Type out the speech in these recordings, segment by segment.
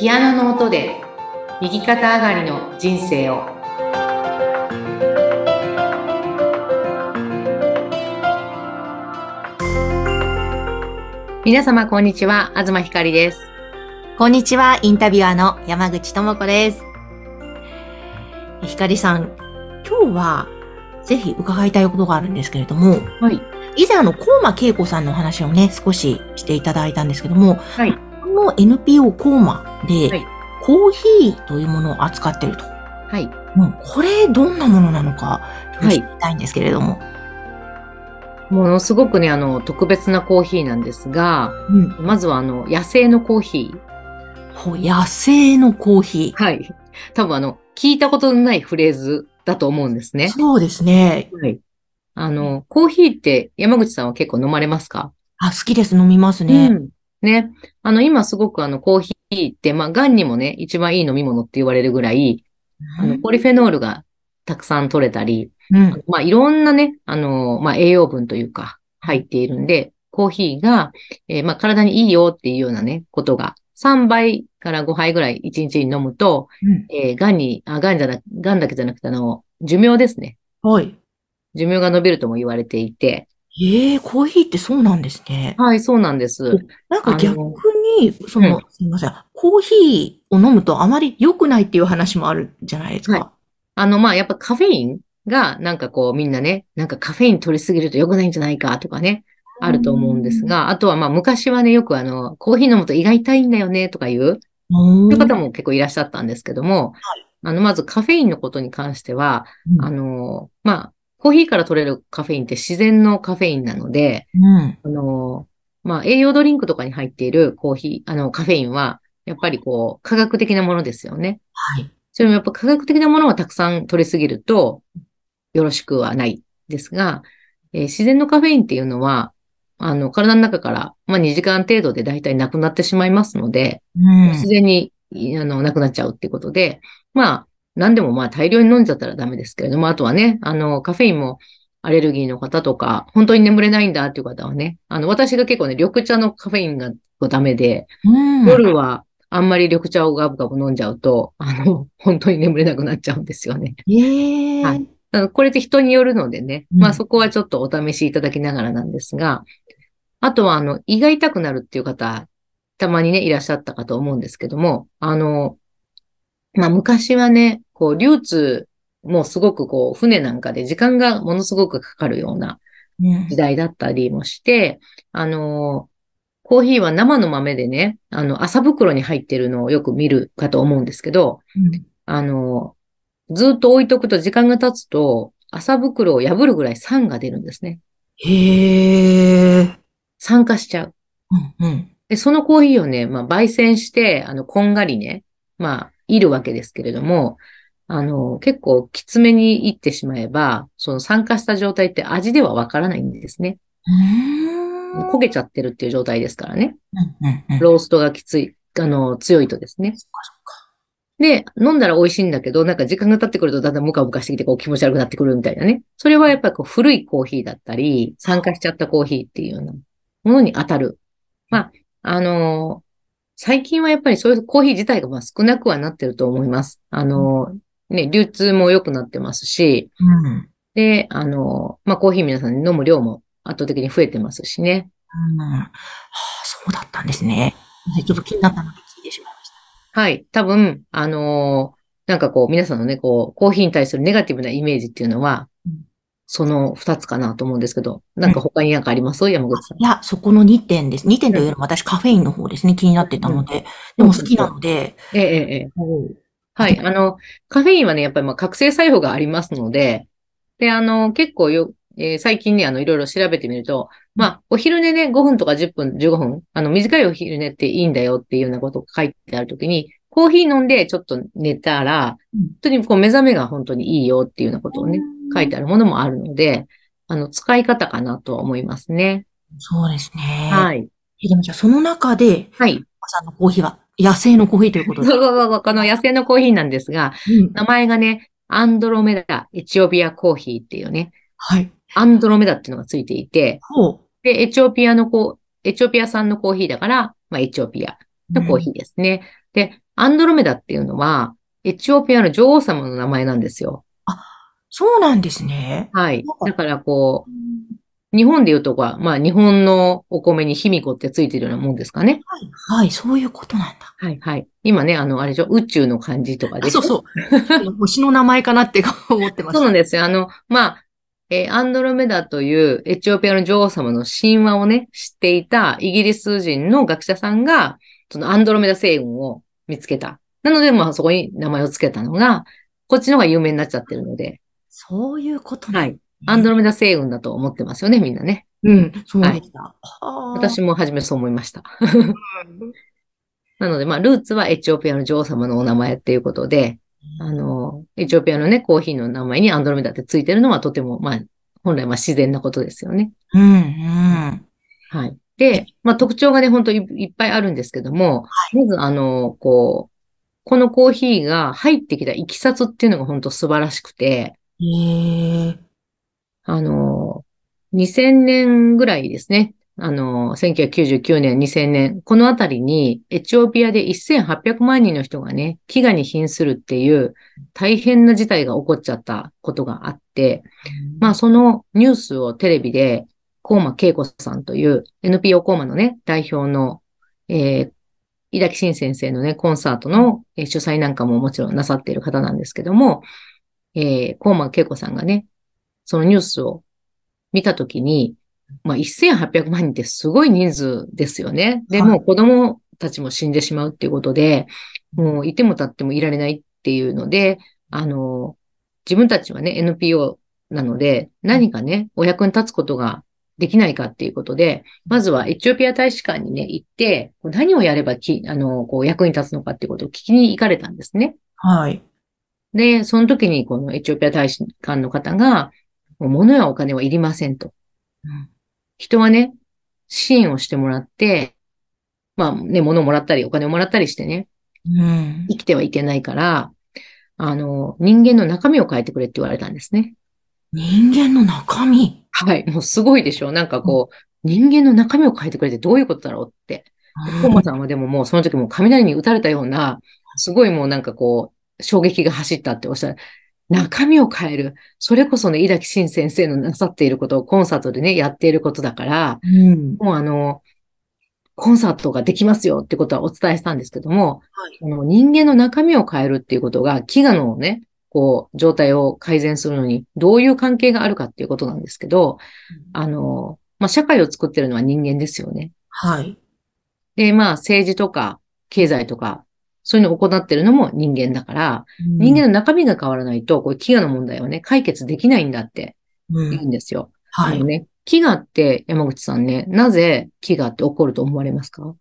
ピアノの音で右肩上がりの人生を。皆様こんにちは。東ひかりです。こんにちは、インタビュアーの山口智子です。ひかりさん、今日はぜひ伺いたいことがあるんですけれども、はい。以前あの、コーマ恵子さんのお話をね、少ししていただいたんですけども、はいこの NPO コーマで、はいコーヒーというものを扱っていると。はいもうこれどんなものなのか、知りたいんですけれども。ものすごくねあの特別なコーヒーなんですがうん。まずはあの野生のコーヒーほ野生のコーヒはい多分あの聞いたことのないフレーズだと思うんですー。ねそうですね。はいあのコーヒーって山口さんは結構飲まれますか？あ、好きです。飲みますね。うん。ね。あの、今すごくあの、コーヒーって、まあ、癌にもね、一番いい飲み物って言われるぐらい、あの、ポリフェノールがたくさん取れたり、うん。まあ、いろんなね、あの、まあ、栄養分というか、入っているんで、コーヒーが、えーまあ、体にいいよっていうようなね、ことが、3杯から5杯ぐらい1日に飲むと、うんえー、癌に、あ、癌じゃな、癌だけじゃなくて、あの、寿命ですね。はい。寿命が伸びるとも言われていて、ええコーヒーってそうなんですね。はい、そうなんです。なんか逆に、その、すみません。コーヒーを飲むとあまり良くないっていう話もあるじゃないですか。はいあの、まあ、やっぱカフェインが、なんかこう、みんなね、なんかカフェイン取りすぎると良くないんじゃないかとかね、あると思うんですが、あとはまあ、昔はね、よくあの、コーヒー飲むと胃が痛いんだよね、とかいういう方も結構いらっしゃったんですけども、はいあの、まずカフェインのことに関しては、うんあの、まあ、コーヒーから取れるカフェインって自然のカフェインなので、うん。あの、まあ、栄養ドリンクとかに入っているコーヒー、あの、カフェインは、やっぱりこう、科学的なものですよね。はい。それもやっぱ科学的なものをたくさん取りすぎると、よろしくはないですが、えー自然のカフェインっていうのは、あの、体の中から、まあ、2時間程度で大体なくなってしまいますので、うん。自然に、いあの、なくなっちゃうっていうことで、まあ、何でもまあ大量に飲んじゃったらダメですけれども、あとはね、あの、カフェインもアレルギーの方とか、本当に眠れないんだっていう方はね、あの、私が結構ね、緑茶のカフェインがダメで、うん。夜はあんまり緑茶をガブガブ飲んじゃうと、あの、本当に眠れなくなっちゃうんですよね。ええはいこれって人によるのでね、うんまあそこはちょっとお試しいただきながらなんですが、あとはあの、胃が痛くなるっていう方、たまにね、いらっしゃったかと思うんですけども、あの、まあ昔はね、こう、流通もすごくこう、船なんかで時間がものすごくかかるようなうん時代だったりもして、あの、コーヒーは生の豆でね、あの、麻袋に入ってるのをよく見るかと思うんですけど、うんあの、ずっと置いとくと時間が経つと、麻袋を破るぐらい酸が出るんですね。へえ。酸化しちゃう。うん。うん。で、そのコーヒーをね、まあ、焙煎して、あの、こんがりね、まあ、いるわけですけれども、あの、結構きつめにいってしまえば、その酸化した状態って味ではわからないんですね。うん。焦げちゃってるっていう状態ですからね。ローストがきつい、あの、強いとですね。で、飲んだら美味しいんだけど、なんか時間が経ってくるとだんだんムカムカしてきてこう気持ち悪くなってくるみたいなね。それはやっぱりこう古いコーヒーだったり、酸化しちゃったコーヒーっていうようなものに当たる。まあ、あのー最近はやっぱりそういうコーヒー自体がまあ少なくはなってると思います。あのーね、流通も良くなってますし、うん。で、あのーまあコーヒー皆さん飲む量も圧倒的に増えてますしね。うん。はあ、そうだったんですね。ちょっと気になったので聞いてしまいました。はい。多分、あのーなんかこう、皆さんのね、こう、コーヒーに対するネガティブなイメージっていうのはうん、その二つかなと思うんですけど、なんか他になんかあります？山口さんい。や、そこの2点です。2点というよりも私カフェインの方ですね、気になってたので。でも好きなので。ええ、ええ、ええ。はい。あの、カフェインはね、やっぱりまあ覚醒作用がありますので、で、あの、結構よ、えー最近ね、あの、いろいろ調べてみると、まあ、お昼寝ね、5分とか10分、15分、あの、短いお昼寝っていいんだよっていうようなことが書いてあるときに、コーヒー飲んでちょっと寝たら、うん本当にこう目覚めが本当にいいよっていうようなことをね、書いてあるものもあるので、あの、使い方かなとは思いますね。そうですね。はい。えでもじゃあその中で、はい。朝のコーヒーは野生のコーヒーということで。そうそうそう、この野生のコーヒーなんですが、うん名前がね、アンドロメダエチオピアコーヒーっていうね、はい。アンドロメダっていうのがついていて、ほう。で、エチオピアのコーエチオピア産のコーヒーだから、まあ、エチオピアのコーヒーですね。で、アンドロメダっていうのは、エチオピアの女王様の名前なんですよ。そうなんですね。はいだからこう、日本で言うとこは、まあ日本のお米に卑弥呼ってついてるようなもんですかね。はい、はい、そういうことなんだ。はいはい。今ね、あの、あれでしょ、宇宙の漢字とかでそうそう。星の名前かなって思ってました。そうなんですよ。あの、まあ、えーアンドロメダというエチオピアの女王様の神話をね、知っていたイギリス人の学者さんが、そのアンドロメダ星雲を見つけた。なので、まあそこに名前を付けたのが、こっちの方が有名になっちゃってるので、そういうことなんだはい。アンドロメダ星雲だと思ってますよね、みんなね。うん、そうでした。はあ私も初めそう思いました。なので、まあ、ルーツはエチオピアの女王様のお名前っていうことで、あの、エチオピアのね、コーヒーの名前にアンドロメダってついてるのはとても、まあ、本来は自然なことですよね。うん、うん。はい。で、まあ、特徴がね、本当いいっぱいあるんですけども、まず、あの、こう、このコーヒーが入ってきたいきさつっていうのが本当素晴らしくて、へえ。あの、2000年ぐらいですね。あの、1999年、2000年、このあたりに、エチオピアで1800万人の人がね、飢餓に瀕するっていう大変な事態が起こっちゃったことがあって、まあ、そのニュースをテレビで、コーマ恵子さんという NPO コーマのね、代表の、えー、井崎慎先生のね、コンサートのえー主催なんかももちろんなさっている方なんですけども、えー、コーマ恵子さんがね、そのニュースを見たときに、まあ、1800万人ってすごい人数ですよね。で、はいもう子供たちも死んでしまうっていうことで、もういても立ってもいられないっていうので、あの、自分たちはね、NPO なので、何かね、お役に立つことができないかっていうことで、まずはエチオピア大使館にね、行って、何をやればき、あの、こう役に立つのかっていうことを聞きに行かれたんですね。はい。で、その時にこのエチオピア大使館の方が、物やお金はいりませんと。うん人はね、支援をしてもらって、まあね、物をもらったり、お金をもらったりしてね、うん。生きてはいけないから、あの、人間の中身を変えてくれって言われたんですね。人間の中身？はい。もうすごいでしょなんかこう、人間の中身を変えてくれってどういうことだろうって。コンマさんはでももうその時もう雷に打たれたような、すごいもうなんかこう、衝撃が走ったっておっしゃる。中身を変える。それこそね、井崎慎先生のなさっていることをコンサートでね、やっていることだから、うん。もうあの、コンサートができますよってことはお伝えしたんですけども、はいこの人間の中身を変えるっていうことが、飢餓のね、こう、状態を改善するのに、どういう関係があるかっていうことなんですけど、あの、まあ、社会を作ってるのは人間ですよね。はい。で、まあ、政治とか、経済とか、そういうのを行ってるのも人間だから、人間の中身が変わらないと、こういう飢餓の問題はね、解決できないんだってうん言うんですよ。はい。あのね、飢餓って、山口さんね、なぜ飢餓って起こると思われますか？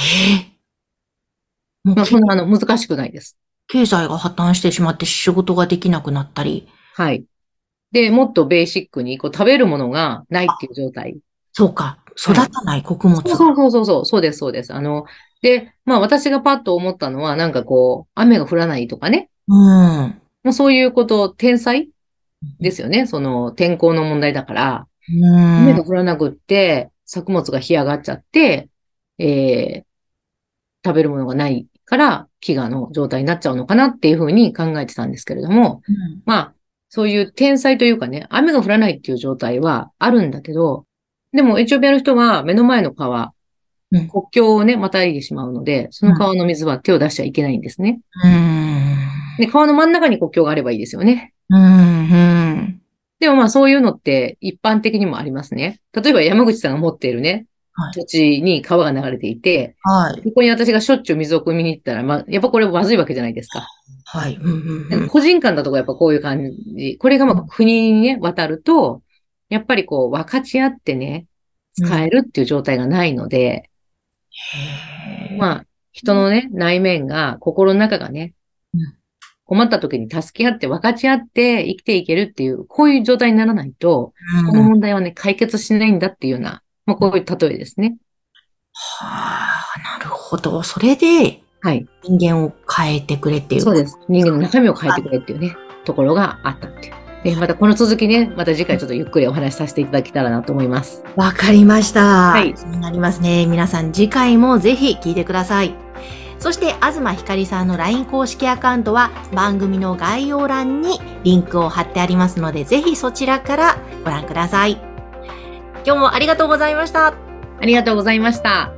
ええもうまあ、そんな、あの、難しくないです。経済が破綻してしまって仕事ができなくなったり。はい。で、もっとベーシックに、こう、食べるものがないっていう状態。そうか。育たない穀物が。そうそうそうそう、そうです、そうです。あの、で、まあ私がパッと思ったのは、なんかこう、雨が降らないとかね。うん。もうそういうこと、天災ですよね。その天候の問題だから、うん。雨が降らなくって、作物が干上がっちゃって、えー、食べるものがないから、飢餓の状態になっちゃうのかなっていうふうに考えてたんですけれども、うんまあ、そういう天災というかね、雨が降らないっていう状態はあるんだけど、でもエチオピアの人は目の前の川、うん国境をね、またいでしまうので、その川の水は手を出しちゃいけないんですね。うん。で、川の真ん中に国境があればいいですよね。うん。うん。でもまあそういうのって一般的にもありますね。例えば山口さんが持っているね、はい土地に川が流れていて、はい。そこに私がしょっちゅう水を汲みに行ったら、まあ、やっぱこれまずいわけじゃないですか。はい。うんうんうん個人間だとかやっぱこういう感じ。これがまあ国にね、渡ると、やっぱりこう分かち合ってね、使えるっていう状態がないので、まあ、人のね、内面が、心の中がねうん、困った時に助け合って分かち合って生きていけるっていう、こういう状態にならないと、このうん問題はね、解決しないんだっていうような、まあこういう例えですね。はあ、なるほど。それではい。人間を変えてくれっていう。そうです。人間の中身を変えてくれっていうね、ところがあったっていう。で、またこの続きね、また次回ちょっとゆっくりお話しさせていただけたらなと思います。わかりました。はい気になりますね。皆さん次回もぜひ聞いてください。そして、東ひかりさんの LINE 公式アカウントは番組の概要欄にリンクを貼ってありますので、ぜひそちらからご覧ください。今日もありがとうございました。ありがとうございました。